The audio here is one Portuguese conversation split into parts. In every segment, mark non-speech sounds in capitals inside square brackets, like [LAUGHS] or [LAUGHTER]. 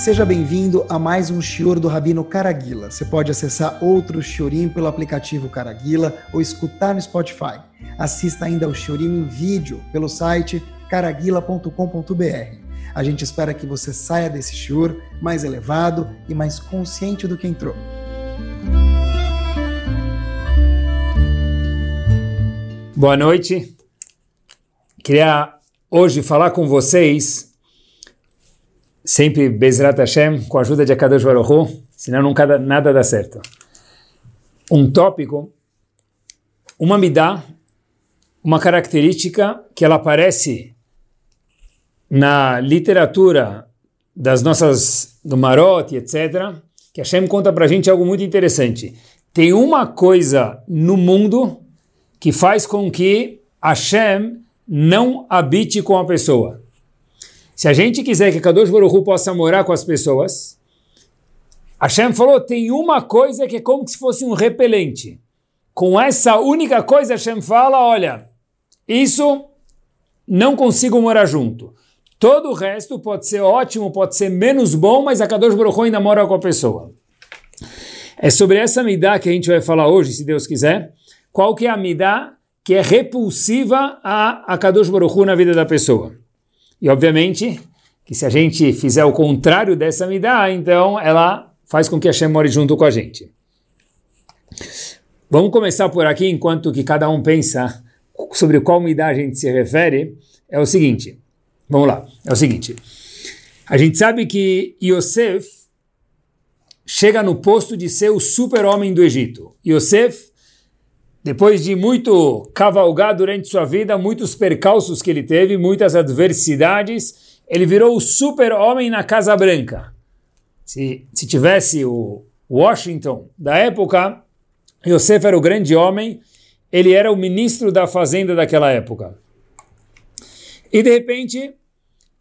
Seja bem-vindo a mais um Shior do Rabino Caraguila. Você pode acessar outro Shiorim pelo aplicativo Caraguila ou escutar no Spotify. Assista ainda ao Shiorim em vídeo pelo site caraguila.com.br. A gente espera que você saia desse Shior mais elevado e mais consciente do que entrou. Boa noite. Queria hoje falar com vocês, sempre Bezrat Hashem, com a ajuda de Akadosh Baruch senão nunca nada dá certo. Um tópico, uma midá, uma característica que ela aparece na literatura das nossas, do Marot, etc., que Hashem conta para gente algo muito interessante. Tem uma coisa no mundo que faz com que Hashem não habite com a pessoa. Se a gente quiser que Kadosh Baruch possa morar com as pessoas, Hashem falou, tem uma coisa que é como se fosse um repelente. Com essa única coisa, Hashem fala, olha, isso não consigo morar junto. Todo o resto pode ser ótimo, pode ser menos bom, mas a Kadosh Baruch ainda mora com a pessoa. É sobre essa midá que a gente vai falar hoje, se Deus quiser. Qual que é a midá que é repulsiva a, a Kadosh Baruch na vida da pessoa? E obviamente que se a gente fizer o contrário dessa midá, então ela faz com que a Hashem more junto com a gente. Vamos começar por aqui, enquanto que cada um pensa sobre qual midá a gente se refere. É o seguinte, vamos lá, é o seguinte. A gente sabe que Yosef chega no posto de ser o super-homem do Egito. Yosef depois de muito cavalgar durante sua vida, muitos percalços que ele teve, muitas adversidades, ele virou o super-homem na Casa Branca. Se, se tivesse o Washington da época, Yosef era o grande homem, ele era o ministro da fazenda daquela época. E de repente,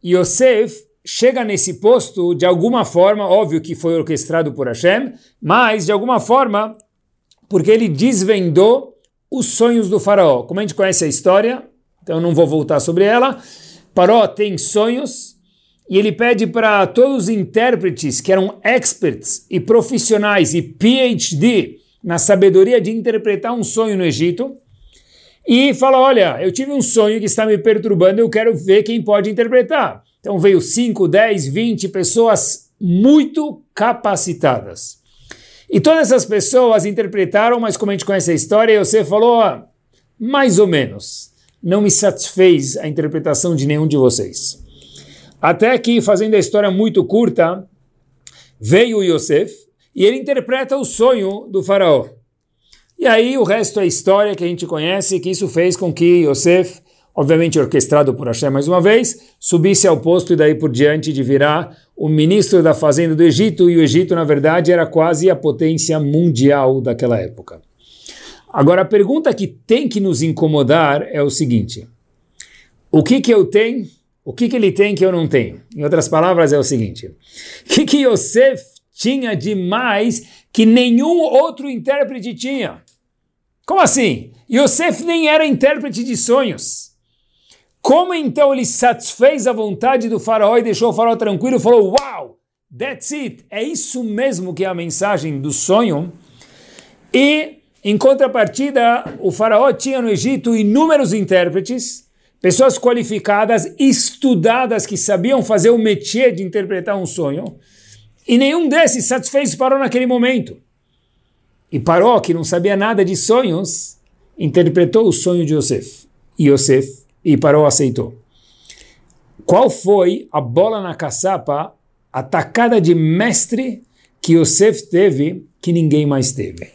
Yosef chega nesse posto de alguma forma, óbvio que foi orquestrado por Hashem, mas de alguma forma porque ele desvendou os sonhos do faraó. Como a gente conhece a história, então não vou voltar sobre ela, Paró tem sonhos e ele pede para todos os intérpretes que eram experts e profissionais e PhD na sabedoria de interpretar um sonho no Egito e fala, olha, eu tive um sonho que está me perturbando, eu quero ver quem pode interpretar. Então veio 5, 10, 20 pessoas muito capacitadas. E todas essas pessoas interpretaram, mas como a gente conhece a história, você falou, mais ou menos, não me satisfez a interpretação de nenhum de vocês. Até que, fazendo a história muito curta, veio Yosef e ele interpreta o sonho do faraó. E aí o resto é história que a gente conhece, que isso fez com que Yosef obviamente orquestrado por Hashem mais uma vez, subisse ao posto e daí por diante de virar o ministro da fazenda do Egito, e o Egito, na verdade, era quase a potência mundial daquela época. Agora, a pergunta que tem que nos incomodar é o seguinte: o que que eu tenho, o que que ele tem que eu não tenho? Em outras palavras, é o seguinte: o que que Yosef tinha de mais que nenhum outro intérprete tinha? Como assim? Yosef nem era intérprete de sonhos. Como então ele satisfez a vontade do faraó e deixou o faraó tranquilo e falou: Uau, that's it, é isso mesmo que é a mensagem do sonho. E, em contrapartida, o faraó tinha no Egito inúmeros intérpretes, pessoas qualificadas, estudadas, que sabiam fazer o métier de interpretar um sonho, e nenhum desses satisfez faraó naquele momento. E Paró, que não sabia nada de sonhos, interpretou o sonho de Yosef. E Yosef e Paró aceitou. Qual foi a bola na caçapa, a de mestre que Yosef teve que ninguém mais teve?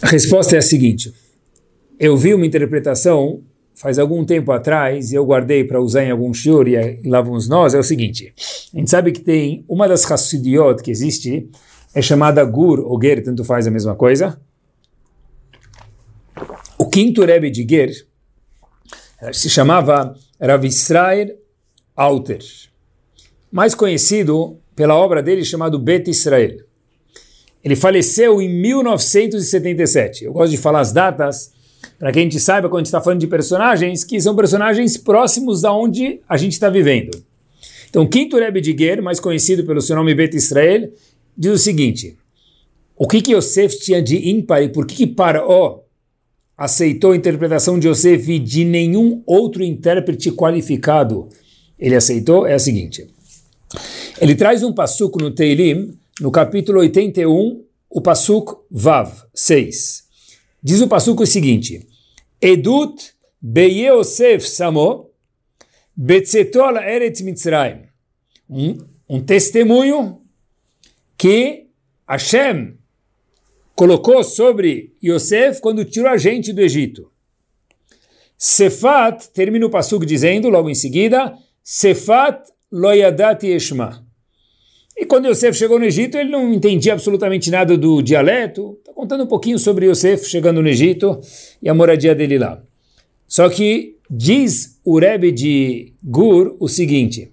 A resposta é a seguinte. Eu vi uma interpretação faz algum tempo atrás, e eu guardei para usar em algum shiur, e lá vamos nós, é o seguinte. A gente sabe que tem uma das Hassidiot que existe, é chamada Gur ou Ger, tanto faz a mesma coisa, quinto Rebbe de Ger se chamava Rav Israel Alter, mais conhecido pela obra dele chamado Bet Israel. Ele faleceu em 1977. Eu gosto de falar as datas para que a gente saiba quando a gente está falando de personagens, que são personagens próximos da onde a gente está vivendo. Então, quinto Rebbe de Ger, mais conhecido pelo seu nome Bet Israel, diz o seguinte, o que que Yosef tinha de ímpar e por que que Paró aceitou a interpretação de Yosef e de nenhum outro intérprete qualificado ele aceitou? É a seguinte, ele traz um passuco no Teilim, no capítulo 81, o passuco Vav, 6. Diz o passuco o seguinte, Edut Beyosef Samo Betzetol Eretz Mitzrayim. Um, um testemunho que Hashem colocou sobre Yosef quando tirou a gente do Egito. Sefat, termina o passuco dizendo, logo em seguida, Sefat loyadat yeshma. E quando Yosef chegou no Egito, ele não entendia absolutamente nada do dialeto. Está contando um pouquinho sobre Yosef chegando no Egito e a moradia dele lá. Só que diz o Rebbe de Gur o seguinte,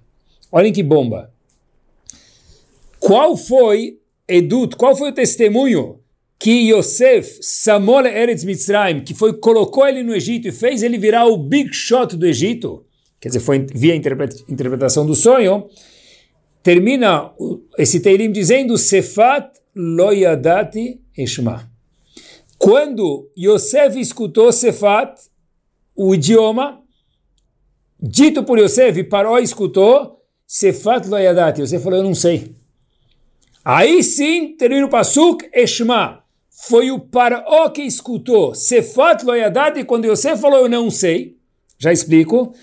olhem que bomba. Qual foi, Edut, qual foi o testemunho que Yosef, Samole Eretz Mitzrayim, que foi, colocou ele no Egito e fez ele virar o big shot do Egito, quer dizer, foi via interpretação do sonho, termina esse Teirim dizendo Sefat loyadati eshma. Quando Yosef escutou Sefat, o idioma, dito por Yosef, Paró escutou, Sefat loyadati. Yosef falou, eu não sei. Aí sim, termina o Pasuk, Eshma. Foi o Paró que escutou. Sefat loyadati, quando Yosef falou, eu não sei. Já explico.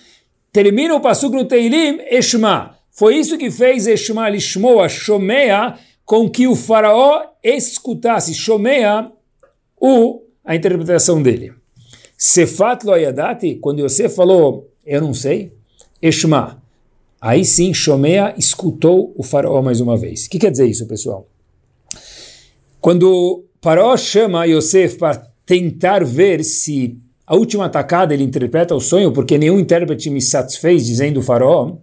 Termina o Pasuk no Teilim, Eshma. Foi isso que fez Eshma Lishmoa, Shomea, com que o faraó escutasse, Shomea, o, a interpretação dele. Sefat loyadati, quando Yosef falou, eu não sei, Eshma. Aí sim, Shomea escutou o faraó mais uma vez. O que quer dizer isso, pessoal? Quando faraó chama Yosef para tentar ver se a última atacada ele interpreta o sonho, porque nenhum intérprete me satisfez, dizendo o faraó,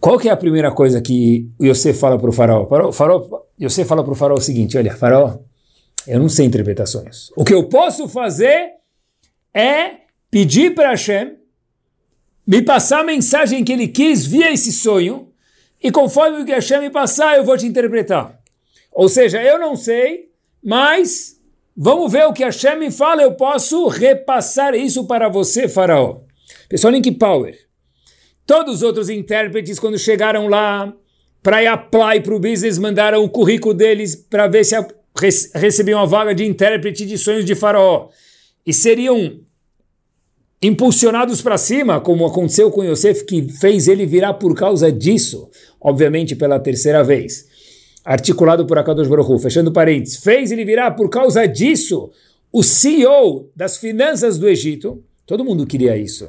qual que é a primeira coisa que Yosef fala para o faraó? Faraó Yosef fala para o faraó o seguinte, olha, faraó, eu não sei interpretar sonhos. O que eu posso fazer é pedir para Hashem me passar a mensagem que ele quis via esse sonho, e conforme o que Hashem me passar, eu vou te interpretar. Ou seja, eu não sei, mas vamos ver o que Hashem me fala, eu posso repassar isso para você, faraó. Pessoal, Link Power. Todos os outros intérpretes, quando chegaram lá para apply para o business, mandaram o currículo deles para ver se recebiam a vaga de intérprete de sonhos de faraó. E seriam impulsionados para cima, como aconteceu com Yosef, que fez ele virar por causa disso, obviamente pela terceira vez. Articulado por Akadosh Baruch fechando parênteses, fez ele virar por causa disso o CEO das finanças do Egito. Todo mundo queria isso.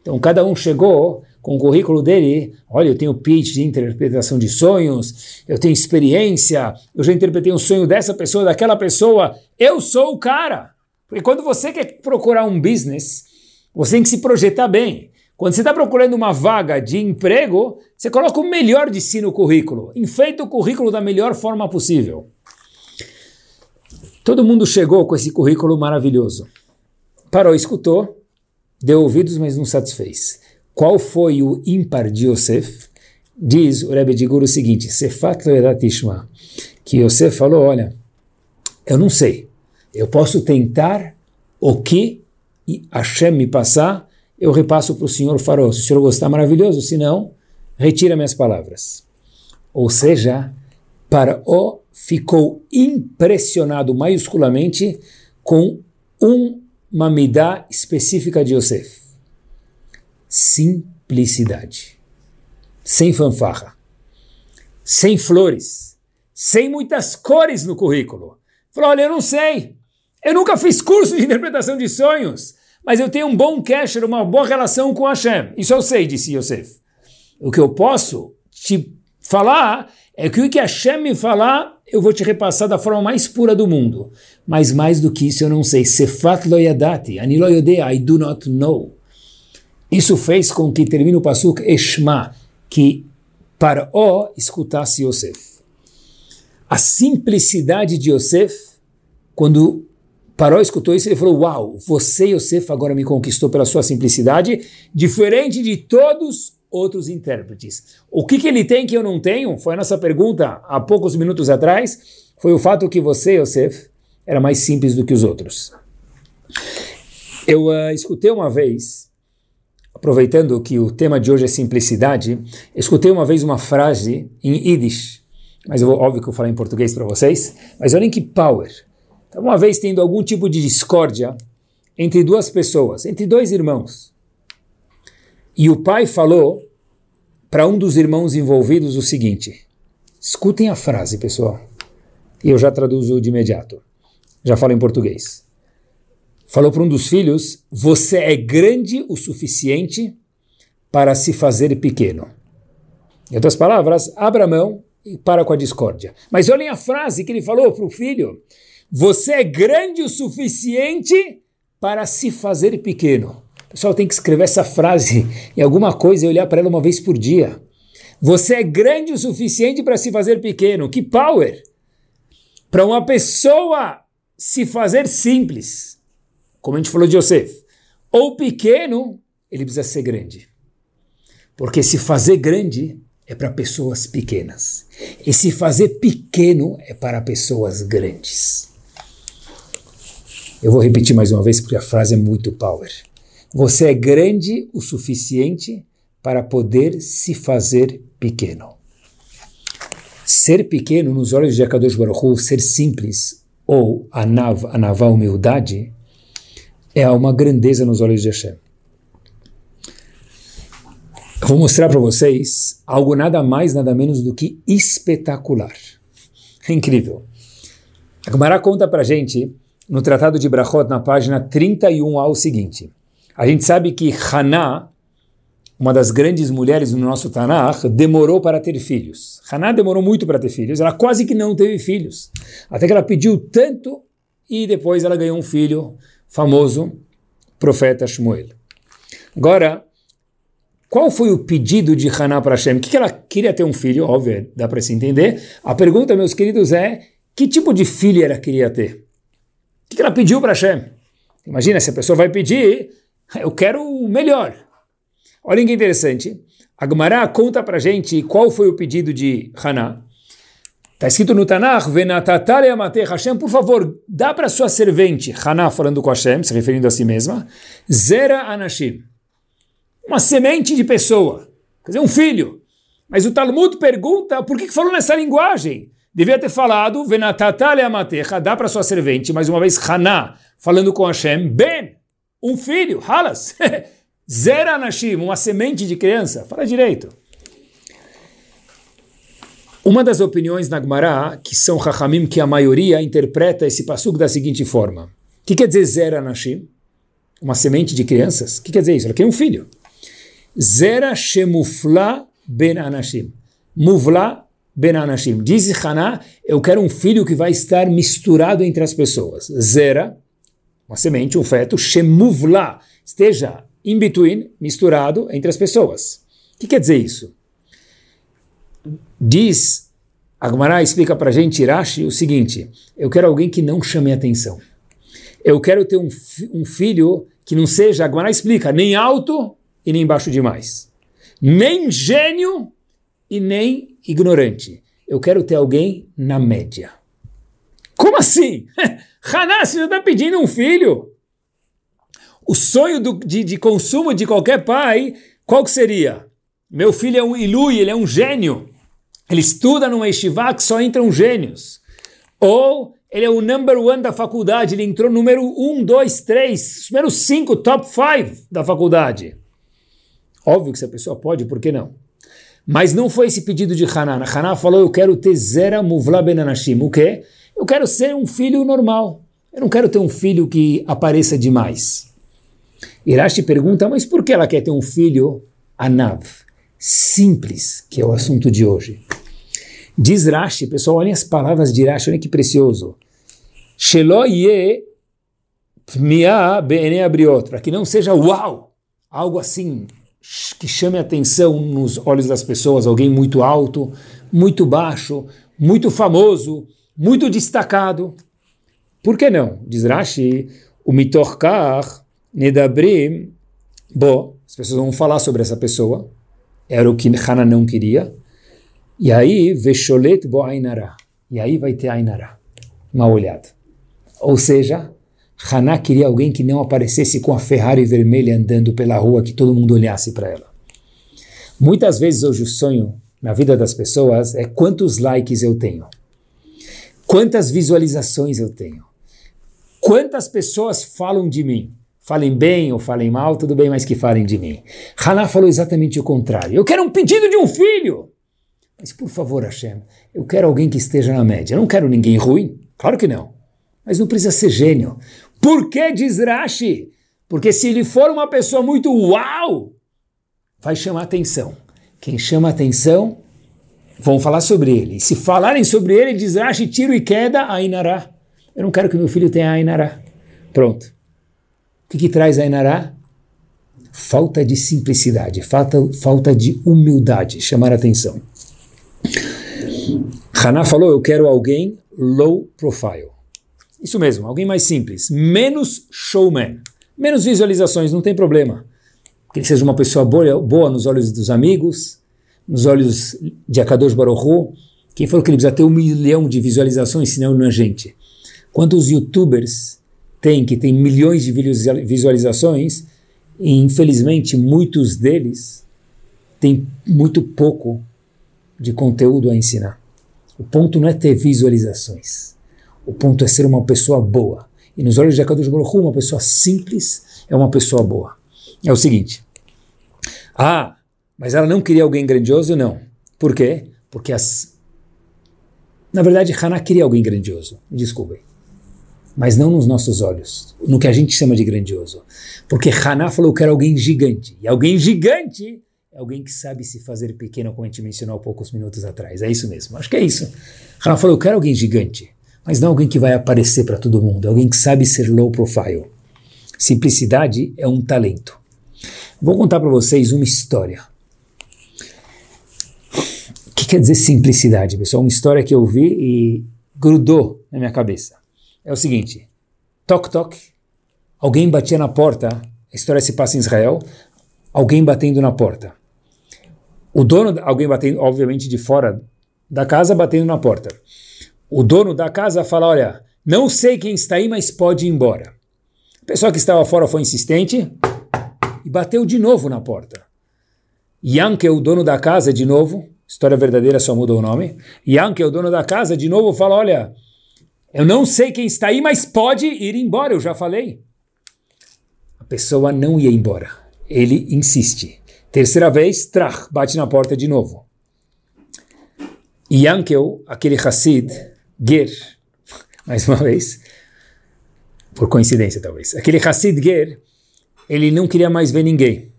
Então cada um chegou com o currículo dele, olha, eu tenho pitch de interpretação de sonhos, eu tenho experiência, eu já interpretei um sonho dessa pessoa, daquela pessoa, eu sou o cara. Porque quando você quer procurar um business, você tem que se projetar bem. Quando você está procurando uma vaga de emprego, você coloca o melhor de si no currículo. Enfeita o currículo da melhor forma possível. Todo mundo chegou com esse currículo maravilhoso. Parou, escutou, deu ouvidos, mas não satisfez. Qual foi o ímpar de Yosef? Diz o Rebbe de Guru o seguinte, Sefat Tishma, que Yosef falou, olha, eu não sei, eu posso tentar o que Hashem me passar, eu repasso para o senhor Faraó. Se o senhor gostar, maravilhoso, se não, retira minhas palavras. Ou seja, Faraó ficou impressionado maiusculamente com uma midá específica de Yosef simplicidade. Sem fanfarra. Sem flores. Sem muitas cores no currículo. Falou: olha, eu não sei. Eu nunca fiz curso de interpretação de sonhos, mas eu tenho um bom casher, uma boa relação com Hashem. Isso eu sei, disse Yosef. O que eu posso te falar é que o que Hashem me falar, eu vou te repassar da forma mais pura do mundo. Mas mais do que isso eu não sei. Sefat lo yadati, ani lo I do not know. Isso fez com que termine o Pasuk Eshma, que para o escutasse Yosef. A simplicidade de Yosef, quando Paró escutou isso e ele falou, uau, você, Yosef, agora me conquistou pela sua simplicidade, diferente de todos outros intérpretes. O que, que ele tem que eu não tenho? Foi a nossa pergunta há poucos minutos atrás, foi o fato que você, Yosef, era mais simples do que os outros. Eu uh, escutei uma vez, aproveitando que o tema de hoje é simplicidade, escutei uma vez uma frase em Yiddish, mas eu vou, óbvio que eu falar em português para vocês, mas olhem que power. Então, uma vez tendo algum tipo de discórdia entre duas pessoas, entre dois irmãos, e o pai falou para um dos irmãos envolvidos o seguinte: escutem a frase, pessoal, e eu já traduzo de imediato, já falo em português falou para um dos filhos: Você é grande o suficiente para se fazer pequeno. Em outras palavras, abra mão e para com a discórdia. Mas olhem a frase que ele falou para o filho: Você é grande o suficiente para se fazer pequeno. O pessoal tem que escrever essa frase em alguma coisa e olhar para ela uma vez por dia. Você é grande o suficiente para se fazer pequeno. Que power! Para uma pessoa se fazer simples como a gente falou de Yosef, ou pequeno, ele precisa ser grande. Porque se fazer grande é para pessoas pequenas. E se fazer pequeno é para pessoas grandes. Eu vou repetir mais uma vez porque a frase é muito power. Você é grande o suficiente para poder se fazer pequeno. Ser pequeno nos olhos de Akadosh Baruch Hu, ser simples, ou a nav, a nava humildade, é uma grandeza nos olhos de Hashem. Vou mostrar para vocês algo nada mais, nada menos do que espetacular. É incrível. A Gemara conta para gente, no Tratado de Brachot, na página 31, ao seguinte. A gente sabe que Haná, uma das grandes mulheres no nosso Tanakh, demorou para ter filhos. Haná demorou muito para ter filhos, ela quase que não teve filhos. Até que ela pediu tanto e depois ela ganhou um filho famoso profeta Shmuel. Agora, qual foi o pedido de Haná para Hashem? O que ela queria ter um filho? Óbvio, dá para se entender. A pergunta, meus queridos, é que tipo de filho ela queria ter? O que ela pediu para Hashem? Imagina, se a pessoa vai pedir, eu quero o melhor. Olha que interessante. A Gemara conta para gente qual foi o pedido de Haná. Está escrito no Tanakh, Venatatale amate Hashem, por favor, dá para sua servente, Haná falando com Hashem, se referindo a si mesma, Zera Anashim, uma semente de pessoa, quer dizer, um filho. Mas o Talmud pergunta por que, que falou nessa linguagem? Devia ter falado, Venatatale dá para sua servente, mais uma vez, Haná falando com Hashem, Ben, um filho, Halas, [LAUGHS] Zera Anashim, uma semente de criança, fala direito. Uma das opiniões na Gemara, que são Chachamim, que a maioria interpreta esse passuco da seguinte forma. O que quer dizer Zera Anashim? Uma semente de crianças? O que quer dizer isso? Ela quer um filho. Zera Shemufla Ben Anashim. Muvla Ben Anashim. Diz Haná, eu quero um filho que vai estar misturado entre as pessoas. Zera, uma semente, um feto, Shemuvla, esteja in between, misturado entre as pessoas. O que quer dizer isso? Diz, Agmará explica para a gente, Irashi, o seguinte, eu quero alguém que não chame atenção. Eu quero ter um, um filho que não seja, Agmará explica, nem alto e nem baixo demais. Nem gênio e nem ignorante. Eu quero ter alguém na média. Como assim? [LAUGHS] Haná, você está pedindo um filho? O sonho do, de, de, consumo de qualquer pai, qual que seria? Meu filho é um ilui, ele é um gênio. Ele estuda numa estivá que só entram gênios. Ou ele é o number one da faculdade, ele entrou número um, dois, três, número cinco, top five da faculdade. Óbvio que se a pessoa pode, por que não? Mas não foi esse pedido de Haná. Haná falou, eu quero ter zera muvla benanashim. O quê? Eu quero ser um filho normal. Eu não quero ter um filho que apareça demais. Irashi pergunta, mas por que ela quer ter um filho anav? Simples, que é o assunto de hoje. Diz Rashi, pessoal, olhem as palavras de Rashi, olhem que precioso. Sheloye pmia abriot, para que não seja uau, algo assim que chame atenção nos olhos das pessoas, alguém muito alto, muito baixo, muito famoso, muito destacado. Por que não? Diz Rashi, o mitorkar nedabrim, bom, as pessoas vão falar sobre essa pessoa, era o que Hana não queria, e aí, vesholet bo ainara, e aí vai ter ainara, uma olhada. Ou seja, Haná queria alguém que não aparecesse com a Ferrari vermelha andando pela rua, que todo mundo olhasse para ela. Muitas vezes hoje o sonho na vida das pessoas é quantos likes eu tenho, quantas visualizações eu tenho, quantas pessoas falam de mim. Falem bem ou falem mal, tudo bem, mas que falem de mim. Haná falou exatamente o contrário. Eu quero um pedido de um filho. Mas por favor, Hashem, eu quero alguém que esteja na média. Eu não quero ninguém ruim. Claro que não. Mas não precisa ser gênio. Por que diz Rashi? Porque se ele for uma pessoa muito uau, vai chamar atenção. Quem chama atenção, vão falar sobre ele. E se falarem sobre ele, diz Rashi, tiro e queda, Ainará. Eu não quero que meu filho tenha Ainará. Pronto. O que, que traz Ainará? Falta de simplicidade, falta, falta de humildade, chamar atenção. Haná falou, eu quero alguém low profile. Isso mesmo, alguém mais simples, menos showman, menos visualizações, não tem problema. Que ele seja uma pessoa boa, boa nos olhos dos amigos, nos olhos de Akadosh Baruch Quem falou que ele precisa ter um milhão de visualizações, senão não é gente. Quantos youtubers tem que tem milhões de visualizações e infelizmente muitos deles têm muito pouco de conteúdo a ensinar. O ponto não é ter visualizações. O ponto é ser uma pessoa boa. E nos olhos de Akadosh Baruch uma pessoa simples é uma pessoa boa. É o seguinte. Ah, mas ela não queria alguém grandioso? Não. Por quê? Porque as... Na verdade, Haná queria alguém grandioso. Me desculpem. Mas não nos nossos olhos. No que a gente chama de grandioso. Porque Haná falou que era alguém gigante. E alguém gigante é alguém que sabe se fazer pequeno, como a gente mencionou há poucos minutos atrás. É isso mesmo. Acho que é isso. Haná falou, eu quero alguém gigante mas não alguém que vai aparecer para todo mundo, alguém que sabe ser low profile. Simplicidade é um talento. Vou contar para vocês uma história. O que quer dizer simplicidade, pessoal? Uma história que eu vi e grudou na minha cabeça. É o seguinte: toc toc, alguém batia na porta. A história se passa em Israel. Alguém batendo na porta. O dono, alguém batendo, obviamente, de fora da casa, batendo na porta o dono da casa fala: Olha, não sei quem está aí, mas pode ir embora. A pessoa que estava fora foi insistente e bateu de novo na porta. Yanke, o dono da casa, de novo, história verdadeira só muda o nome. Yanke, o dono da casa, de novo fala: Olha, eu não sei quem está aí, mas pode ir embora, eu já falei. A pessoa não ia embora. Ele insiste. Terceira vez, trach, bate na porta de novo. Yankel, aquele Hassid, Ger, mais uma vez, por coincidência talvez, aquele Hassid Ger, ele não queria mais ver ninguém.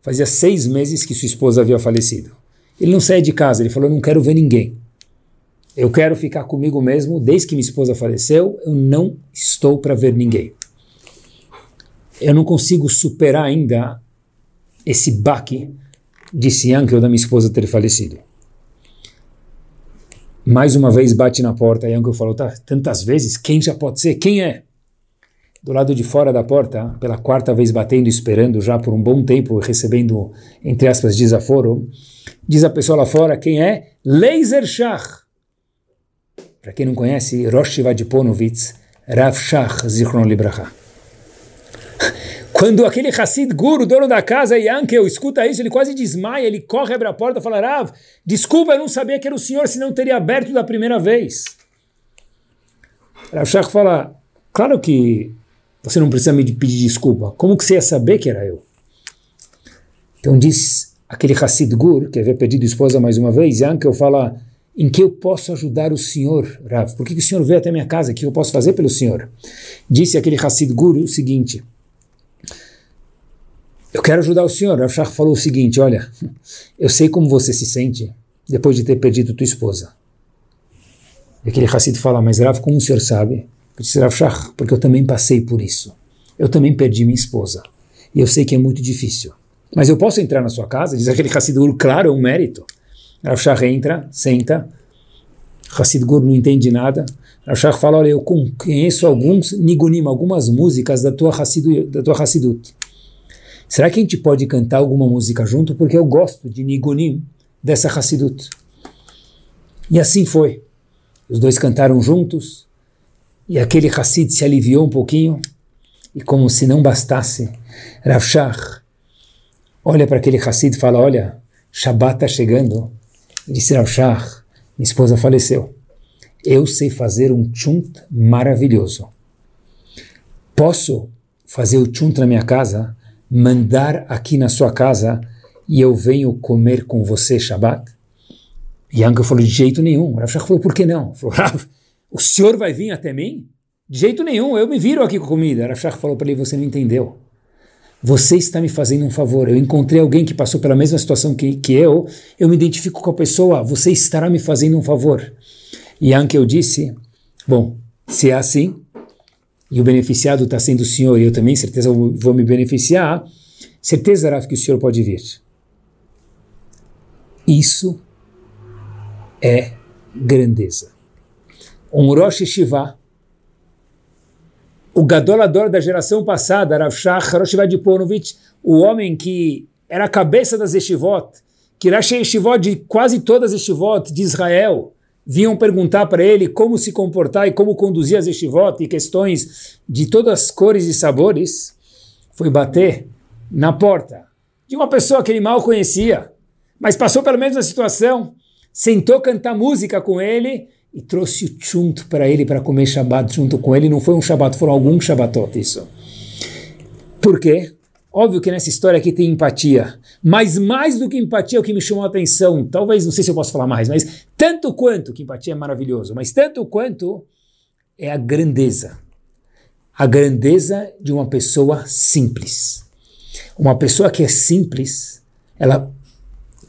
Fazia seis meses que sua esposa havia falecido. Ele não saía de casa, ele falou: não quero ver ninguém. Eu quero ficar comigo mesmo. Desde que minha esposa faleceu, eu não estou para ver ninguém. Eu não consigo superar ainda esse baque de Siankel da minha esposa ter falecido mais uma vez bate na porta. E Yankel falou, tá, tantas vezes, quem já pode ser? Quem é? Do lado de fora da porta, pela quarta vez batendo, esperando já por um bom tempo, recebendo, entre aspas, desaforo, diz a pessoa lá fora, quem é? Laser Shach. Para quem não conhece, Rosh Vadiponovitz, Rav Shach, Zichron Libraha. Quando aquele Hassid Guru, dono da casa, Yankel, escuta isso, ele quase desmaia, ele corre, abre a porta e fala, Rav, desculpa, eu não sabia que era o senhor, senão teria aberto da primeira vez. Rav Shach fala, claro que você não precisa me pedir desculpa, como que você ia saber que era eu? Então diz aquele Hassid Gur, que havia pedido esposa mais uma vez, Yankel fala, em que eu posso ajudar o senhor, Rav? Por que, que o senhor veio até minha casa? O que eu posso fazer pelo senhor? Disse aquele Hassid Guru o seguinte, eu quero ajudar o senhor. Rav Shach falou o seguinte: olha, eu sei como você se sente depois de ter perdido tua esposa. E aquele Hassid fala: mas Rav, como o senhor sabe? Eu disse: Rav Shach, porque eu também passei por isso. Eu também perdi minha esposa. E eu sei que é muito difícil. Mas eu posso entrar na sua casa? Diz aquele Hassid Gur, claro, é um mérito. Rav Shach entra, senta. Hassid Gur não entende nada. Rav fala, olha, eu conheço alguns nigunim, algumas músicas da tua, Hassidu, da tua Hassidut. Será que a gente pode cantar alguma música junto? Porque eu gosto de nigunim dessa Hassidut. E assim foi. Os dois cantaram juntos, e aquele Hassid se aliviou um pouquinho, e como se não bastasse, Rav olha para aquele Hassid e fala, olha, Shabbat está chegando. Ele disse, Rav minha esposa faleceu. Eu sei fazer um chunt maravilhoso. Posso fazer o chunt na minha casa, mandar aqui na sua casa e eu venho comer com você Shabbat? Yanka falou, de jeito nenhum. Rav Shach falou, por que não? Falou, Rav, o senhor vai vir até mim? De jeito nenhum, eu me viro aqui com comida. Rav Shach falou para ele, você não entendeu. Você está me fazendo um favor. Eu encontrei alguém que passou pela mesma situação que, que eu. Eu me identifico com a pessoa. Você estará me fazendo um favor. E Ankel disse: Bom, se é assim, e o beneficiado está sendo o senhor, e eu também, certeza, vou me beneficiar, certeza, Rav, que o senhor pode vir. Isso é grandeza. Um Rosh Shiva, o gadolador da geração passada, Rav Shach Rosh Ponovich, o homem que era a cabeça das Yeshivot, que era Yeshivot de quase todas as Yeshivot de Israel, vinham perguntar para ele como se comportar e como conduzir as Yeshivot e questões de todas as cores e sabores, foi bater na porta de uma pessoa que ele mal conhecia, mas passou pelo menos a situação, sentou cantar música com ele e trouxe o chunto para ele para comer Shabbat junto com ele. Não foi um Shabbat, foram alguns Shabbatot isso. Por quê? Óbvio que nessa história aqui tem empatia, mas mais do que empatia o que me chamou a atenção, talvez, não sei se eu posso falar mais, mas tanto quanto, que empatia é maravilhoso, mas tanto quanto é a grandeza. A grandeza de uma pessoa simples. Uma pessoa que é simples, ela,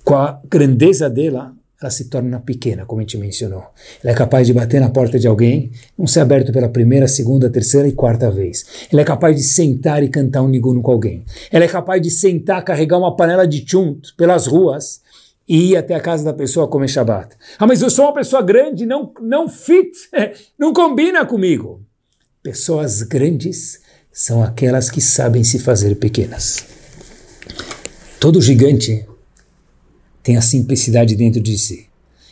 com a grandeza dela, ela se torna pequena, como a gente mencionou. Ela é capaz de bater na porta de alguém, não ser aberto pela primeira, segunda, terceira e quarta vez. Ela é capaz de sentar e cantar um niguno com alguém. Ela é capaz de sentar, carregar uma panela de chunt pelas ruas e ir até a casa da pessoa comer Shabbat. Ah, mas eu sou uma pessoa grande, não, não fit, [LAUGHS] não combina comigo. Pessoas grandes são aquelas que sabem se fazer pequenas. Todo gigante tem a simplicidade dentro de si.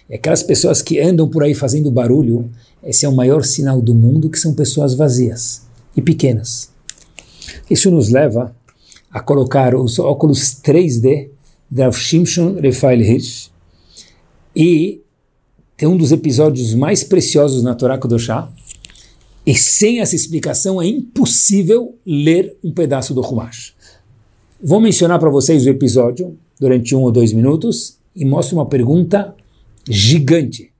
E aquelas pessoas que andam por aí fazendo barulho, esse é o maior sinal do mundo que são pessoas vazias e pequenas. Isso nos leva a colocar os óculos 3D da Shimshon Refael Hirsch e tem um dos episódios mais preciosos na Torá Kodoshá e sem essa explicação é impossível ler um pedaço do Humash. Vou mencionar para vocês o episódio, durante um ou dois minutos e mostra uma pergunta gigante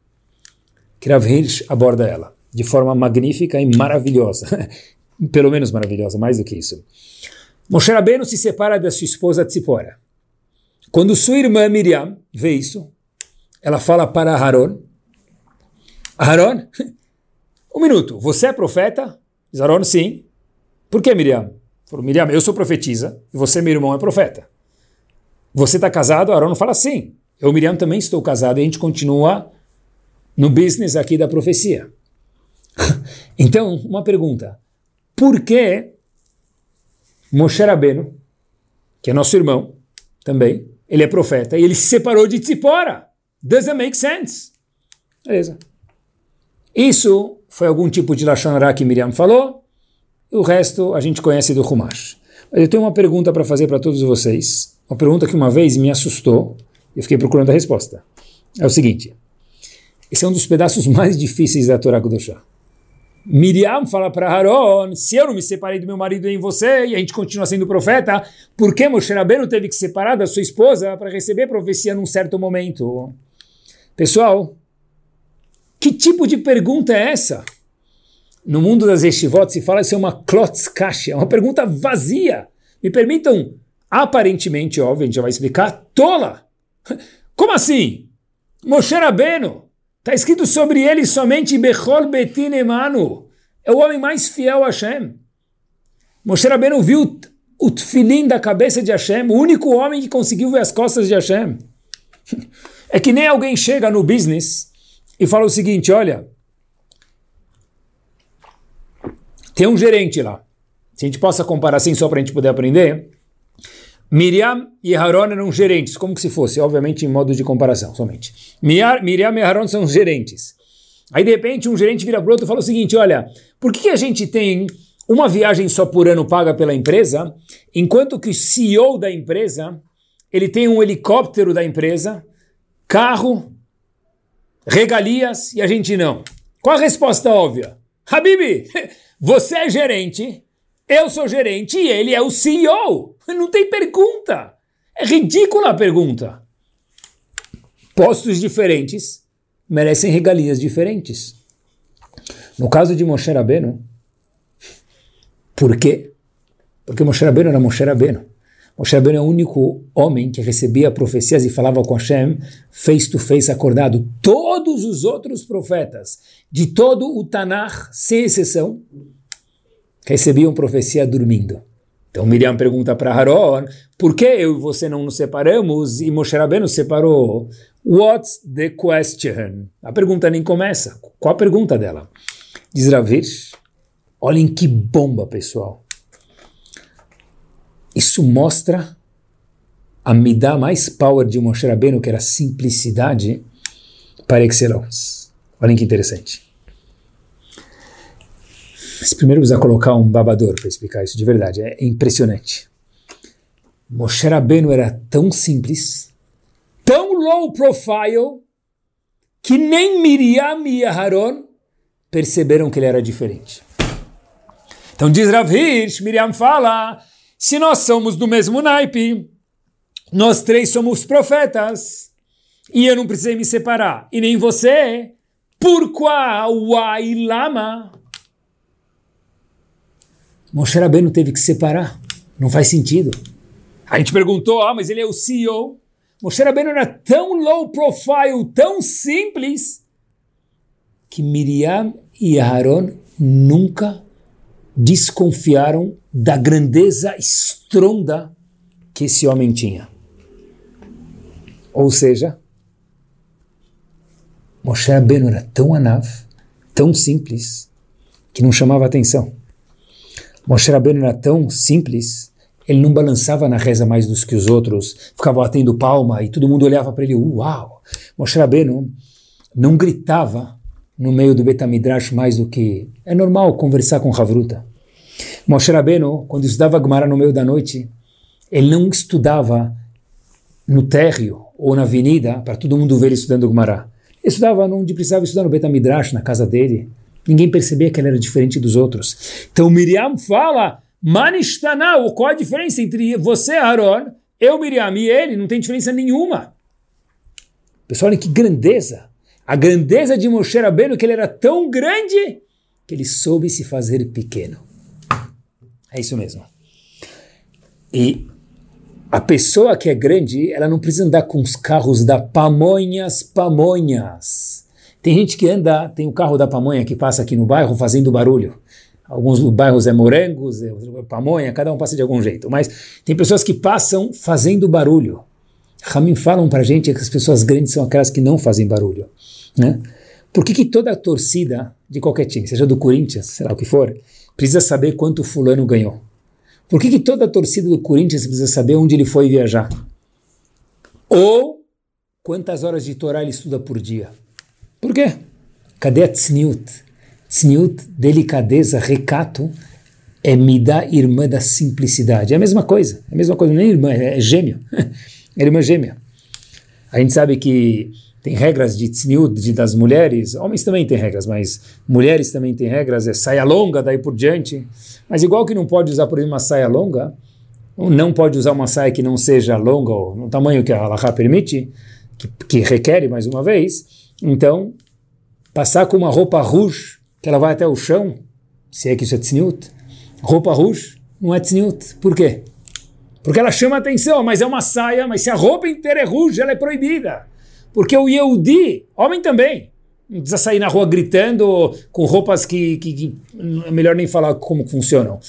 que Rav Hirsch aborda ela de forma magnífica e maravilhosa. [LAUGHS] Pelo menos maravilhosa, mais do que isso. Moshe Rabbeinu se separa da sua esposa Tzipora. Quando sua irmã Miriam vê isso, ela fala para Aaron, Aaron, um minuto, você é profeta? Diz Aaron, sim. Por que Miriam? Falou, Miriam, eu sou profetisa e você, meu irmão, é profeta. Você está casado? Aaron fala sim. Eu, Miriam, também estou casado e a gente continua no business aqui da profecia. [LAUGHS] então, uma pergunta. Por que Moshe Rabbeinu, que é nosso irmão também, ele é profeta, e ele se separou de Tzipora? Doesn't make sense. Beleza. Isso foi algum tipo de Lashon que Miriam falou, o resto a gente conhece do Humash. Mas eu tenho uma pergunta para fazer para todos vocês. Uma pergunta que uma vez me assustou e fiquei procurando a resposta. É o seguinte: esse é um dos pedaços [LAUGHS] mais difíceis da Torá Kudoshá. Miriam fala para Aaron, se eu não me separei do meu marido em você e a gente continua sendo profeta, por que Moshe Rabbeinu teve que separar da sua esposa para receber profecia num certo momento? Pessoal, que tipo de pergunta é essa? No mundo das estivot se fala isso é uma klotzkasha, é uma pergunta vazia. Me permitam aparentemente, óbvio, a gente já vai explicar, tola. [LAUGHS] Como assim? Moshe Rabbeinu, está escrito sobre ele somente Bechol Betin Emanu, é o homem mais fiel a Hashem. Moshe Rabbeinu viu o tefilim da cabeça de Hashem, o único homem que conseguiu ver as costas de Hashem. [LAUGHS] É que nem alguém chega no business e fala o seguinte, olha, Tem um gerente lá. Se a gente possa comparar assim só para a gente poder aprender, Miriam e Aaron eram gerentes, como se fosse, obviamente em modo de comparação somente. Miriam e Aaron são gerentes. Aí de repente um gerente vira para outro e fala o seguinte, olha, por que, que a gente tem uma viagem só por ano paga pela empresa, enquanto que o CEO da empresa, ele tem um helicóptero da empresa, carro, regalias e a gente não? Qual a resposta óbvia? Habib, [LAUGHS] você é gerente, eu sou gerente e ele é o CEO. Não tem pergunta. É ridícula a pergunta. Postos diferentes merecem regalias diferentes. No caso de Moshe Rabbeinu, por quê? Porque Moshe Rabbeinu era Moshe Rabbeinu. Moshe Rabbeinu é o único homem que recebia profecias e falava com Hashem face to face acordado. Todos os outros profetas, de todo o Tanakh, sem exceção, recebiam profecia dormindo. Então Miriam pergunta para Haron, por que eu e você não nos separamos? E Moshe Rabbeinu separou. What's the question? A pergunta nem começa. Qual a pergunta dela? Diz Ravish, olhem que bomba, pessoal. Isso mostra a me dá mais power de Moshe Rabbeinu, que era simplicidade, para excellence. Olhem que interessante. Mas primeiro precisa colocar um babador para explicar isso de verdade. É impressionante. Moshe Rabbeinu era tão simples, tão low profile, que nem Miriam e Aharon perceberam que ele era diferente. Então diz Rav Hirsch, Miriam fala, se nós somos do mesmo naipe, nós três somos profetas, e eu não precisei me separar, e nem você, por qual, why, lama? Moshe Rabbeinu teve que separar. Não faz sentido. A gente perguntou, ah, mas ele é o CEO. Moshe Rabbeinu era tão low profile, tão simples, que Miriam e Aaron nunca desconfiaram da grandeza estronda que esse homem tinha. Ou seja, Moshe Rabbeinu era tão anav, tão simples, que não chamava atenção. Moshe Rabbeinu era tão simples, ele não balançava na reza mais dos que os outros, ficava batendo palma e todo mundo olhava para ele, uau! Moshe Rabbeinu não gritava no meio do Betamidrash mais do que... É normal conversar com Havruta. Moshe Rabbeinu, quando estudava Gemara no meio da noite, ele não estudava no térreo ou na avenida para todo mundo ver ele estudando Gemara. Ele estudava onde precisava estudar no Betamidrash, na casa dele, Ninguém percebia que ela era diferente dos outros. Então Miriam fala, Manishtaná, qual a diferença entre você, Aaron, eu, Miriam e ele? Não tem diferença nenhuma. Pessoal, olha que grandeza. A grandeza de Moshe Rabbeinu, que ele era tão grande que ele soube se fazer pequeno. É isso mesmo. E a pessoa que é grande, ela não precisa andar com os carros da pamonhas, pamonhas. Tem gente que anda, tem o carro da pamonha que passa aqui no bairro fazendo barulho. Alguns bairros é morangos, é pamonha, cada um passa de algum jeito. Mas tem pessoas que passam fazendo barulho. Ramin falam para gente que as pessoas grandes são aquelas que não fazem barulho. Né? Por que, que toda a torcida de qualquer time, seja do Corinthians, sei lá o que for, precisa saber quanto fulano ganhou? Por que, que toda a torcida do Corinthians precisa saber onde ele foi viajar? Ou quantas horas de Torá ele estuda por dia? Por quê? Cadê a tzniut? Tzniut, delicadeza, recato, é midá irmã da simplicidade. É a mesma coisa. É a mesma coisa, nem irmã, é, é gêmeo. [LAUGHS] é irmã gêmea. A gente sabe que tem regras de tzniut de, das mulheres, homens também têm regras, mas mulheres também têm regras, é saia longa, daí por diante. Mas igual que não pode usar, por exemplo, uma saia longa, não pode usar uma saia que não seja longa, ou no tamanho que a Allah permite, que, que requer, mais uma vez, então, passar com uma roupa rouge, que ela vai até o chão, se é que isso é tzniut, roupa rouge não é tzniut. Por quê? Porque ela chama atenção, mas é uma saia, mas se a roupa inteira é rouge, ela é proibida. Porque o Yehudi, homem também, não precisa sair na rua gritando com roupas que, que, que é melhor nem falar como funcionam.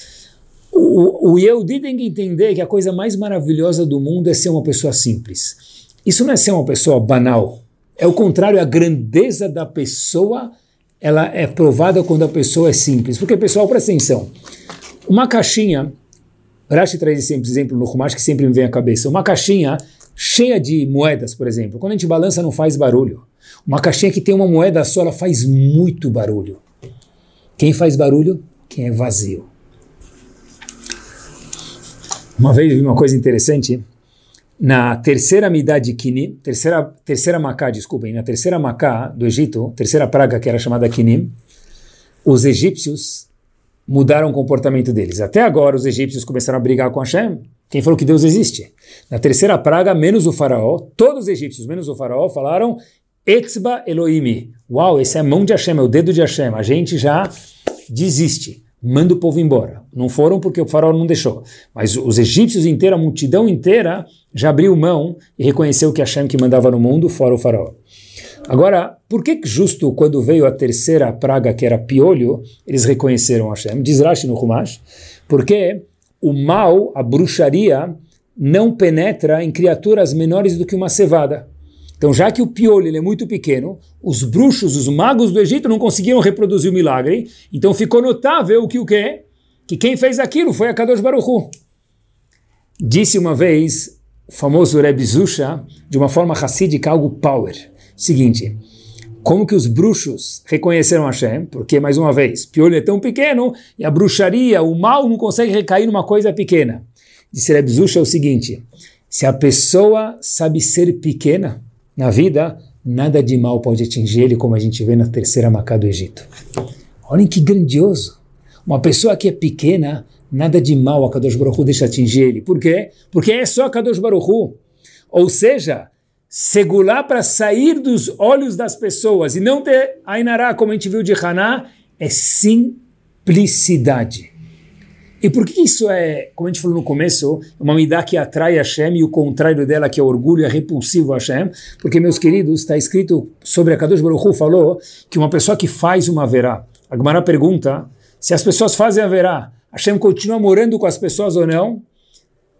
O, o Yehudi tem que entender que a coisa mais maravilhosa do mundo é ser uma pessoa simples. Isso não é ser uma pessoa banal. É o contrário, a grandeza da pessoa ela é provada quando a pessoa é simples. Porque, pessoal, presta atenção. Uma caixinha, Rashi traz esse exemplo no Rumash que sempre me vem à cabeça. Uma caixinha cheia de moedas, por exemplo. Quando a gente balança, não faz barulho. Uma caixinha que tem uma moeda só, ela faz muito barulho. Quem faz barulho? Quem é vazio. Uma vez vi uma coisa interessante. Na terceira Midah de Kinim, terceira, terceira Macá, desculpem, na terceira Macá do Egito, terceira praga que era chamada Kinim, os egípcios mudaram o comportamento deles. Até agora os egípcios começaram a brigar com Hashem. Quem falou que Deus existe? Na terceira praga, menos o faraó, todos os egípcios, menos o faraó, falaram Etzba Elohimi. Uau, esse é a mão de Hashem, é o dedo de Hashem. A gente já desiste manda o povo embora. Não foram porque o faraó não deixou. Mas os egípcios inteira, a multidão inteira, já abriu mão e reconheceu que Hashem que mandava no mundo, fora o faraó. Agora, por que justo quando veio a terceira praga, que era piolho, eles reconheceram Hashem? Diz Rashi no Humash, porque o mal, a bruxaria, não penetra em criaturas menores do que uma cevada. Então, já que o piolho é muito pequeno, os bruxos, os magos do Egito não conseguiram reproduzir o milagre, então ficou notável que o quê? Que quem fez aquilo foi a Kadosh Baruch Hu. Disse uma vez o famoso Rebbe Zusha, de uma forma racídica, algo power. Seguinte, como que os bruxos reconheceram Hashem? Porque, mais uma vez, piolho é tão pequeno e a bruxaria, o mal, não consegue recair numa coisa pequena. Disse Rebbe Zusha o seguinte, se a pessoa sabe ser pequena, na vida, nada de mal pode atingir ele, como a gente vê na terceira Macá do Egito. Olhem que grandioso! Uma pessoa que é pequena, nada de mal a Kadosh Baruch Hu deixa atingir ele. Por quê? Porque é só Kadosh Baruch Hu. Ou seja, segurar para sair dos olhos das pessoas e não ter Ainará, como a gente viu de Haná, é simplicidade. E por que isso é, como a gente falou no começo, uma midá que atrai Hashem e o contrário dela, que é orgulho, é repulsivo a Hashem? Porque, meus queridos, está escrito sobre a Kadosh Baruch Hu, falou que uma pessoa que faz uma verá. A Gemara pergunta se as pessoas fazem a verá, Hashem continua morando com as pessoas ou não?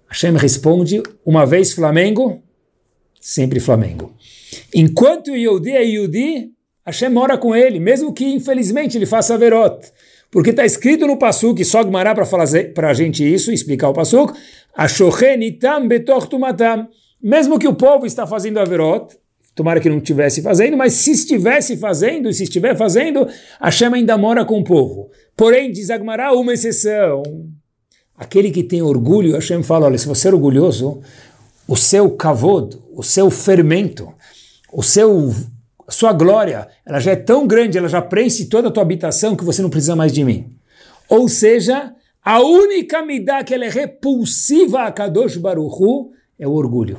Hashem responde, uma vez Flamengo, sempre Flamengo. Enquanto Yehudi é Yehudi, Hashem mora com ele, mesmo que infelizmente ele faça verot. Porque está escrito no Passuk, só Gmará para falar para a gente isso, explicar o tumatam. Mesmo que o povo está fazendo averot, tomara que não estivesse fazendo, mas se estivesse fazendo, e se estiver fazendo, Hashem ainda mora com o povo. Porém, diz Agmará, uma exceção. Aquele que tem orgulho, Hashem fala, olha, se você é orgulhoso, o seu kavod, o seu fermento, o seu a sua glória, ela já é tão grande, ela já preenche toda a tua habitação que você não precisa mais de mim. Ou seja, a única midá que ela é repulsiva a Kadosh Baruchu é o orgulho.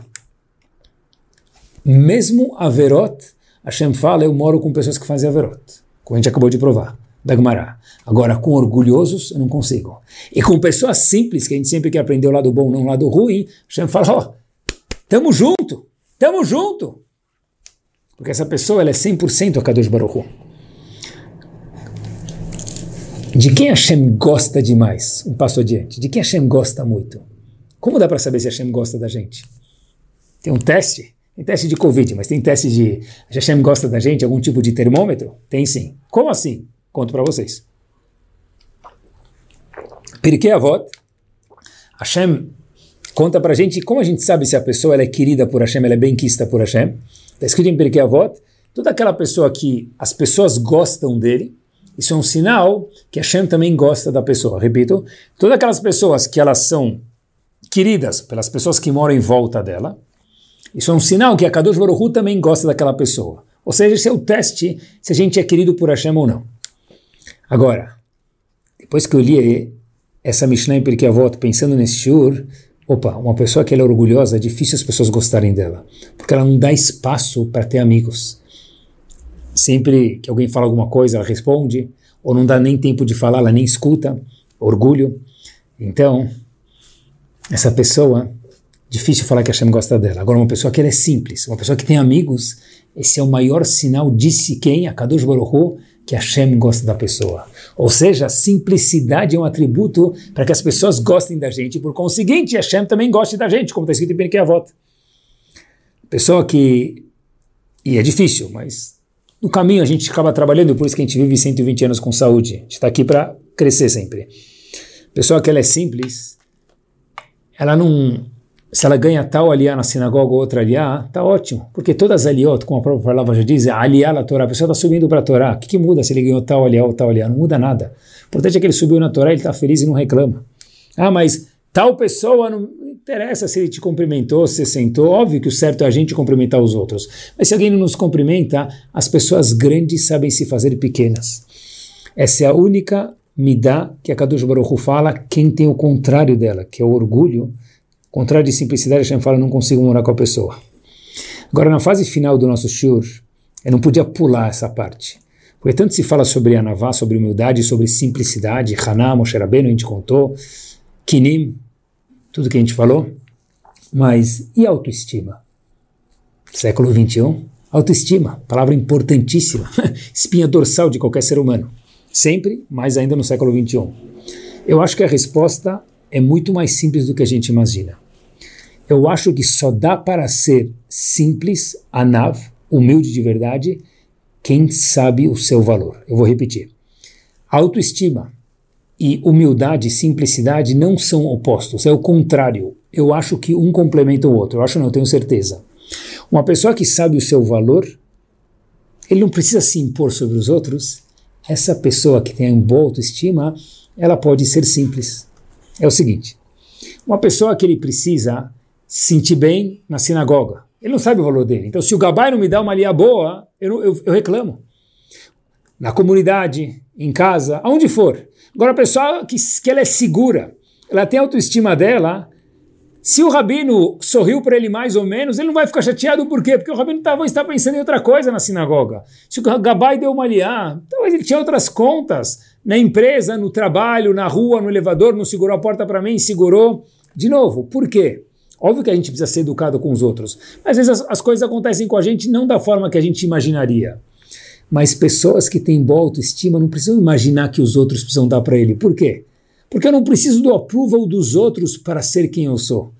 Mesmo a Verot, Hashem fala, eu moro com pessoas que fazem a Verot, como a gente acabou de provar, da Gemara. Agora, com orgulhosos, eu não consigo. E com pessoas simples, que a gente sempre quer aprender o lado bom, não o lado ruim, Hashem fala, ó, oh, tamo junto, tamo junto. Porque essa pessoa ela é 100% a Kadosh Baruch Hu. De quem Hashem gosta demais? Um passo adiante. De quem Hashem gosta muito? Como dá para saber se Hashem gosta da gente? Tem um teste? Tem teste de Covid, mas tem teste de Hashem gosta da gente? Algum tipo de termômetro? Tem sim. Como assim? Conto para vocês. Porque Avot, Hashem conta para a gente como a gente sabe se a pessoa é querida por Hashem, ela é bem quista por Hashem. Está escrito em Pirkei Avot, toda aquela pessoa que as pessoas gostam dele, isso é um sinal que Hashem também gosta da pessoa. Repito, todas aquelas pessoas que elas são queridas pelas pessoas que moram em volta dela, isso é um sinal que a Kadosh Baruch Hu também gosta daquela pessoa. Ou seja, esse é o teste se a gente é querido por Hashem ou não. Agora, depois que eu li essa Mishnah em Pirkei Avot, pensando nesse shiur, Opa, uma pessoa que é orgulhosa, é difícil as pessoas gostarem dela, porque ela não dá espaço para ter amigos. Sempre que alguém fala alguma coisa, ela responde, ou não dá nem tempo de falar, ela nem escuta. Orgulho. Então, essa pessoa, difícil falar que a Hashem gosta dela. Agora, uma pessoa que é simples, uma pessoa que tem amigos, esse é o maior sinal, disse quem? A Kadosh Baruch que Hashem gosta da pessoa. Ou seja, a simplicidade é um atributo para que as pessoas gostem da gente, por conseguinte, Hashem também goste da gente, como está escrito em Benekei Avot. Pessoa que, e é difícil, mas no caminho a gente acaba trabalhando, por isso que a gente vive 120 anos com saúde. A gente está aqui para crescer sempre. Pessoa que ela é simples, ela não. Se ela ganha tal aliá na sinagoga ou outra aliá, tá ótimo. Porque todas as aliot, como a própria palavra já diz, é aliá na Torá. A pessoa está subindo para a Torá. O que, que, muda se ele ganhou tal aliá ou tal aliá? Não muda nada. O importante é que ele subiu na Torá, ele está feliz e não reclama. Ah, mas tal pessoa não interessa se ele te cumprimentou, se sentou. Óbvio que o certo é a gente cumprimentar os outros. Mas se alguém não nos cumprimenta, as pessoas grandes sabem se fazer pequenas. Essa é a única midá que a Kadosh Baruch Hu fala, quem tem o contrário dela, que é o orgulho, contrário de simplicidade, gente fala, não consigo morar com a pessoa. Agora, na fase final do nosso shur, eu não podia pular essa parte. Porque tanto se fala sobre Anavá, sobre humildade, sobre simplicidade, Haná, Moshe Rabbeinu, a gente contou, Kinim, tudo que a gente falou, mas e autoestima? Século 21, autoestima, palavra importantíssima, [LAUGHS] espinha dorsal de qualquer ser humano. Sempre, mais ainda no século 21. Eu acho que a resposta é muito mais simples do que a gente imagina. Eu acho que só dá para ser simples, anav, humilde de verdade, quem sabe o seu valor. Eu vou repetir. Autoestima e humildade, simplicidade não são opostos, é o contrário. Eu acho que um complementa o outro. Eu acho, não, tenho certeza. Uma pessoa que sabe o seu valor, ele não precisa se impor sobre os outros. Essa pessoa que tem boa autoestima, ela pode ser simples. É o seguinte: uma pessoa que ele precisa se sentir bem na sinagoga, ele não sabe o valor dele. Então, se o gabai não me dá uma lia boa, eu, eu, eu reclamo. Na comunidade, em casa, aonde for. Agora, a pessoa que, que ela é segura, ela tem autoestima dela, se o rabino sorriu para ele mais ou menos, ele não vai ficar chateado, por quê? Porque o rabino talvez está pensando em outra coisa na sinagoga. Se o gabai deu uma liá, talvez ele tinha outras contas na empresa, no trabalho, na rua, no elevador, não segurou a porta para mim, segurou. De novo, por quê? Óbvio que a gente precisa ser educado com os outros, mas às vezes as, as coisas acontecem com a gente não da forma que a gente imaginaria. Mas pessoas que têm boa autoestima não precisam imaginar que os outros precisam dar para ele. Por quê? Porque eu não preciso do approval dos outros para ser quem eu sou.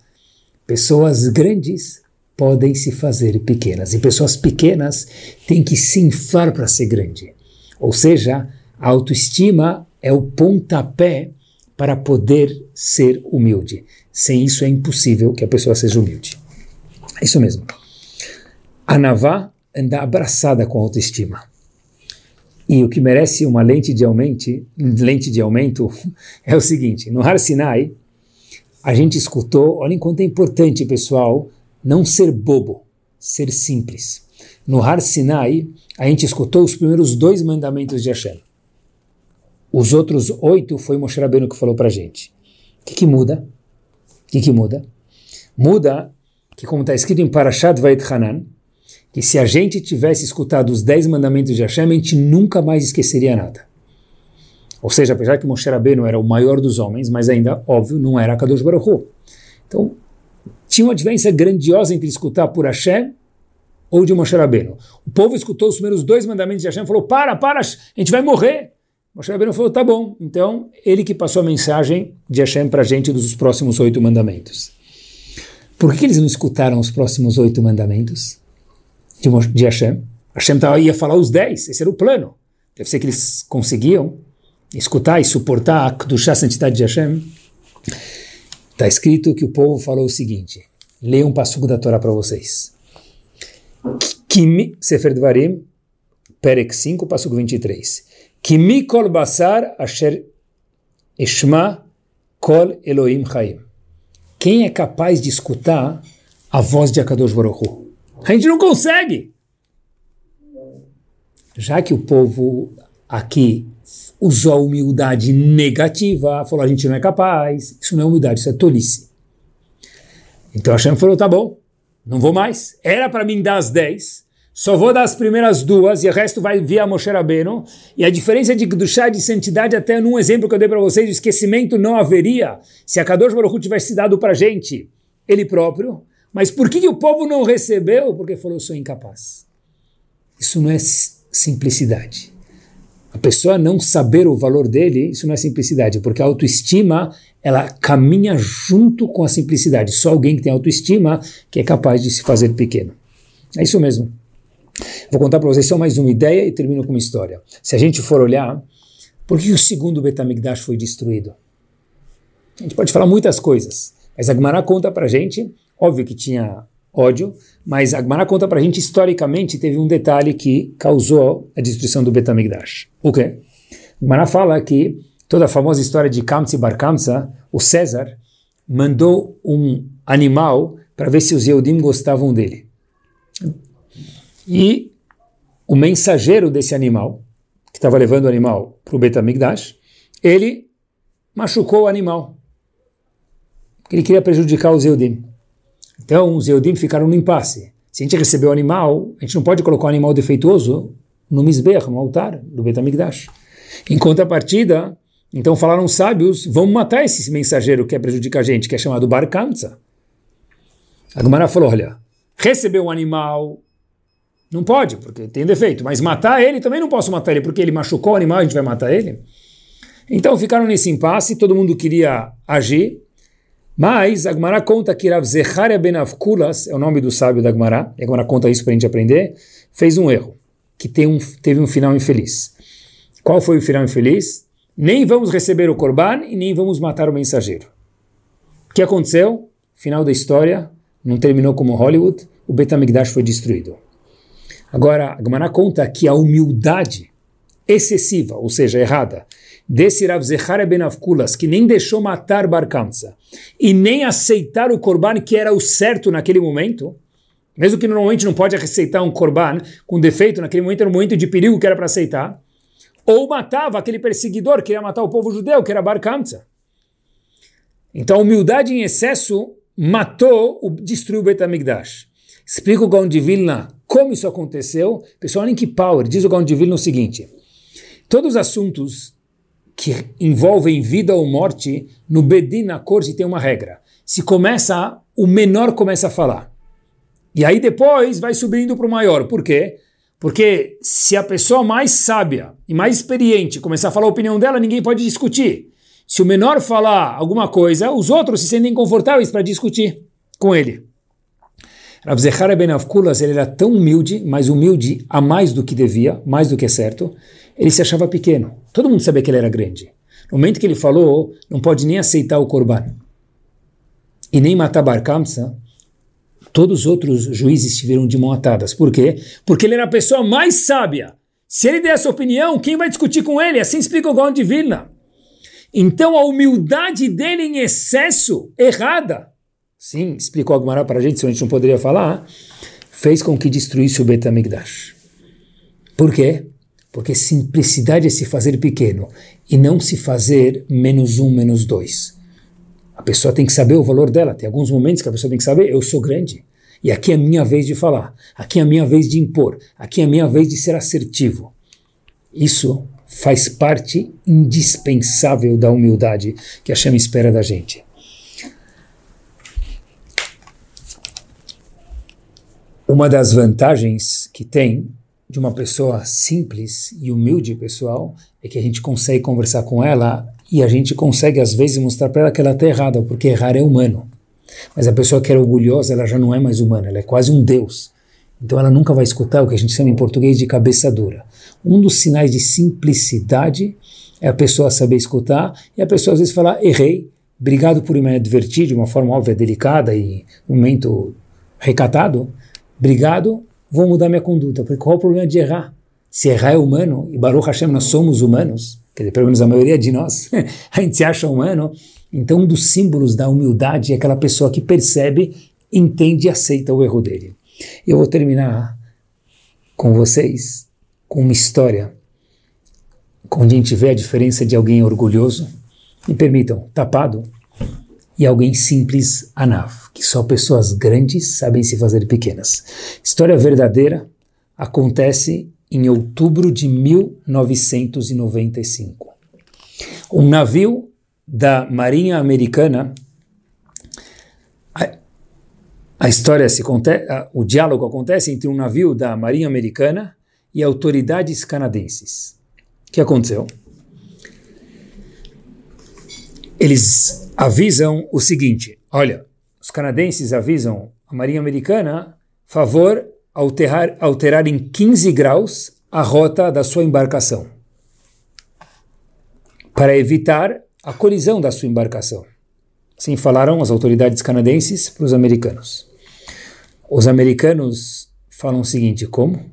Pessoas grandes podem se fazer pequenas e pessoas pequenas têm que se inflar para ser grande. Ou seja, a autoestima é o pontapé para poder ser humilde. Sem isso é impossível que a pessoa seja humilde. É isso mesmo. A Navá anda abraçada com a autoestima. E o que merece uma lente de aumento, lente de aumento [LAUGHS] é o seguinte: no Har Sinai, a gente escutou, olha enquanto é importante, pessoal, não ser bobo, ser simples. No Har Sinai, a gente escutou os primeiros dois mandamentos de Hashem. Os outros oito foi Moshe Rabbeinu que falou para a gente. O que, que muda? O que, que muda? Muda que, como está escrito em Parashat Vait Hanan, que se a gente tivesse escutado os dez mandamentos de Hashem, a gente nunca mais esqueceria nada. Ou seja, apesar que Moshe Rabbeinu era o maior dos homens, mas ainda, óbvio, não era Kadosh Baruch Hu. Então, tinha uma diferença grandiosa entre escutar por Hashem ou de Moshe Rabbeinu. O povo escutou os primeiros dois mandamentos de Hashem e falou, para, para, a gente vai morrer. Moshe Rabbeinu falou, tá bom. Então, ele que passou a mensagem de Hashem para a gente dos próximos oito mandamentos. Por que eles não escutaram os próximos oito mandamentos de, de Hashem? Hashem ia falar os dez, esse era o plano. Deve ser que eles conseguiam escutar e suportar a Kedushá, a santidade de Hashem, está escrito que o povo falou o seguinte, leia um passugo da Torá para vocês. Kimi, Sefer Dvarim, Perek 5, passugo 23. Kimi kol basar asher eshma kol Elohim chaim. Quem é capaz de escutar a voz de Akadosh Baruch Hu? A gente não consegue! Já que o povo aqui usou a humildade negativa, falou a gente não é capaz, isso não é humildade, isso é tolice. Então Hashem falou, tá bom, não vou mais. Era para mim dar as dez, só vou dar as primeiras duas e o resto vai via Moshe Rabbeinu. E a diferença de chá de santidade, até num exemplo que eu dei para vocês, o esquecimento não haveria se a Kadosh Baruch Hu tivesse dado para gente, ele próprio. Mas por que, que o povo não recebeu? Porque falou, sou incapaz. Isso não é simplicidade. A pessoa não saber o valor dele, isso não é simplicidade, porque a autoestima, ela caminha junto com a simplicidade. Só alguém que tem autoestima que é capaz de se fazer pequeno. É isso mesmo. Vou contar para vocês só mais uma ideia e termino com uma história. Se a gente for olhar, por que o segundo Betamigdash foi destruído? A gente pode falar muitas coisas, mas a conta para a gente, óbvio que tinha ódio, mas a conta para a gente, historicamente, teve um detalhe que causou a destruição do Betamigdash. O quê? A fala que toda a famosa história de Kamsi Bar Kamsa, o César, mandou um animal para ver se os Yehudim gostavam dele. E o mensageiro desse animal, que estava levando o animal para o Betamigdash, ele machucou o animal. Ele queria prejudicar os Eudim. Então, os Eudim ficaram no impasse. Se a gente recebeu o animal, a gente não pode colocar o animal defeituoso no misber, no altar do Betamigdash. Em contrapartida, então falaram os sábios, vamos matar esse mensageiro que quer prejudicar a gente, que é chamado Bar Kamsa. A Gemara falou, olha, recebeu um animal, não pode, porque tem defeito. Mas matar ele, também não posso matar ele, porque ele machucou o animal, a gente vai matar ele. Então ficaram nesse impasse, todo mundo queria agir. Mas a Gemara conta que Rav Zecharia ben Avkulas, é o nome do sábio da Gemara, e a Gemara conta isso para a gente aprender, fez um erro, que um, teve um final infeliz. Qual foi o final infeliz? Nem vamos receber o Corban e nem vamos matar o mensageiro. O que aconteceu? Final da história, não terminou como Hollywood, o Betamigdash foi destruído. Agora, Gemara conta que a humildade excessiva, ou seja, errada, desse Rav Zechariah ben Avkulas, que nem deixou matar Bar Kamsa, e nem aceitar o Korban que era o certo naquele momento, mesmo que normalmente não pode aceitar um Korban com defeito, naquele momento era um momento de perigo que era para aceitar, ou matava aquele perseguidor que ia matar o povo judeu, que era Bar Kamsa. Então a humildade em excesso matou, destruiu o Betamigdash. Explica o Gaon de Vilna como isso aconteceu. Pessoal, olhem que power. Diz o Vilna o seguinte. Todos os assuntos que envolvem vida ou morte, no Bedin, na corte, tem uma regra. Se começa, o menor começa a falar. E aí depois vai subindo para o maior. Por quê? Porque se a pessoa mais sábia e mais experiente começar a falar a opinião dela, ninguém pode discutir. Se o menor falar alguma coisa, os outros se sentem confortáveis para discutir com ele. Rav Zechariah ben Avkulas, ele era tão humilde, mas humilde a mais do que devia, mais do que é certo, ele se achava pequeno. Todo mundo sabia que ele era grande. No momento que ele falou, não pode nem aceitar o Corban e nem matar Bar Kamsa, todos os outros juízes estiveram de mão atadas. Por quê? Porque ele era a pessoa mais sábia. Se ele der essa opinião, quem vai discutir com ele? Assim explica o Gaon de Vilna. Então a humildade dele em excesso, errada, sim, explicou Agmará para a gente, se a gente não poderia falar, fez com que destruísse o Betamigdash. Por quê? Porque simplicidade é se fazer pequeno e não se fazer menos um, menos dois. A pessoa tem que saber o valor dela. Tem alguns momentos que a pessoa tem que saber, eu sou grande. E aqui é a minha vez de falar. Aqui é a minha vez de impor. Aqui é a minha vez de ser assertivo. Isso faz parte indispensável da humildade que a chama espera da gente. Uma das vantagens que tem de uma pessoa simples e humilde, pessoal, é que a gente consegue conversar com ela e a gente consegue, às vezes, mostrar para ela que ela está errada, porque errar é humano. Mas a pessoa que é orgulhosa, ela já não é mais humana, ela é quase um deus. Então ela nunca vai escutar o que a gente chama em português de cabeça dura. Um dos sinais de simplicidade é a pessoa saber escutar e a pessoa às vezes falar, errei, obrigado por me advertir de uma forma óbvia, delicada e um momento recatado, Obrigado, vou mudar minha conduta. Porque qual é o problema de errar? Se errar é humano, e Baruch Hashem nós somos humanos, quer dizer, pelo menos a maioria de nós, [LAUGHS] a gente se acha humano, então um dos símbolos da humildade é aquela pessoa que percebe, entende e aceita o erro dele. Eu vou terminar com vocês com uma história onde a gente vê a diferença de alguém orgulhoso, me permitam, tapado, e alguém simples, Anav, que só pessoas grandes sabem se fazer pequenas. História verdadeira acontece em outubro de 1995. Um navio da Marinha Americana, a, história se o diálogo acontece entre um navio da Marinha Americana e autoridades canadenses. O que aconteceu? Eles avisam o seguinte: olha, os canadenses avisam a Marinha Americana, favor, alterar, alterar em 15 graus a rota da sua embarcação para evitar a colisão da sua embarcação. Assim falaram as autoridades canadenses para os americanos. Os americanos falam o seguinte: como?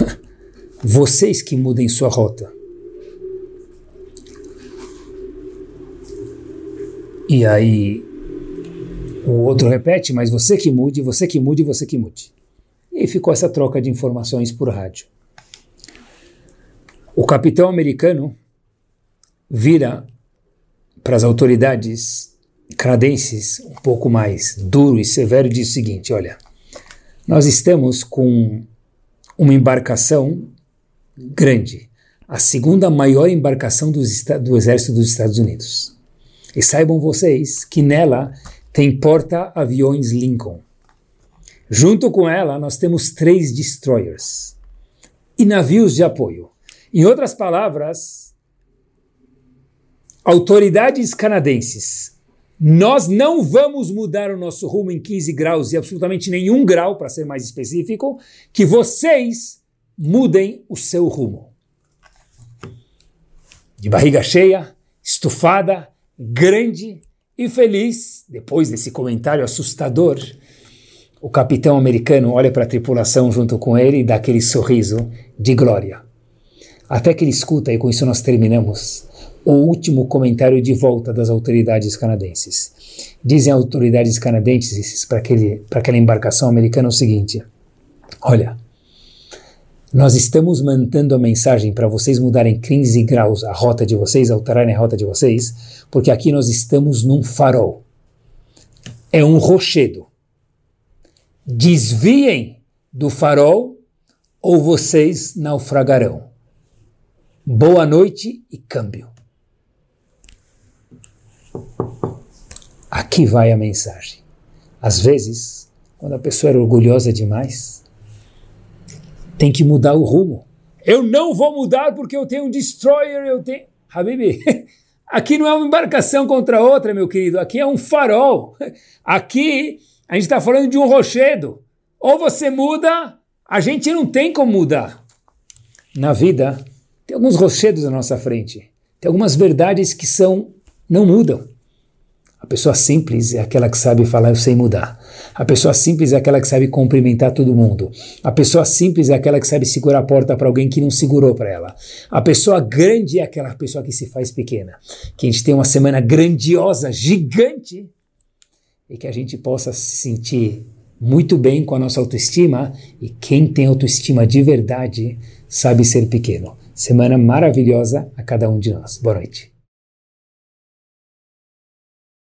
[LAUGHS] Vocês que mudem sua rota. E aí o outro repete, mas você que mude, você que mude, você que mude. E ficou essa troca de informações por rádio. O capitão americano vira para as autoridades canadenses um pouco mais duro e severo e diz o seguinte: olha, nós estamos com uma embarcação grande, a segunda maior embarcação do, do exército dos Estados Unidos. E saibam vocês que nela tem porta-aviões Lincoln. Junto com ela, nós temos três destroyers e navios de apoio. Em outras palavras, autoridades canadenses, nós não vamos mudar o nosso rumo em 15 graus e absolutamente nenhum grau, para ser mais específico, que vocês mudem o seu rumo. De barriga cheia, estufada, grande e feliz, depois desse comentário assustador, o capitão americano olha para a tripulação junto com ele e dá aquele sorriso de glória. Até que ele escuta, e com isso nós terminamos, o último comentário de volta das autoridades canadenses. Dizem autoridades canadenses para aquela embarcação americana o seguinte: Olha, nós estamos mantendo a mensagem para vocês mudarem 15 graus a rota de vocês, alterarem a rota de vocês, porque aqui nós estamos num farol. É um rochedo. Desviem do farol ou vocês naufragarão. Boa noite e câmbio. Aqui vai a mensagem. Às vezes, quando a pessoa é orgulhosa demais, tem que mudar o rumo. Eu não vou mudar porque eu tenho um destroyer, eu tenho. Habibi, [LAUGHS] aqui não é uma embarcação contra outra, meu querido, aqui é um farol. Aqui a gente está falando de um rochedo. Ou você muda, a gente não tem como mudar. Na vida, tem alguns rochedos à nossa frente. Tem algumas verdades que são não mudam. Pessoa simples é aquela que sabe falar eu sei mudar. A pessoa simples é aquela que sabe cumprimentar todo mundo. A pessoa simples é aquela que sabe segurar a porta para alguém que não segurou para ela. A pessoa grande é aquela pessoa que se faz pequena. Que a gente tenha uma semana grandiosa, gigante, e que a gente possa se sentir muito bem com a nossa autoestima. E quem tem autoestima de verdade sabe ser pequeno. Semana maravilhosa a cada um de nós. Boa noite.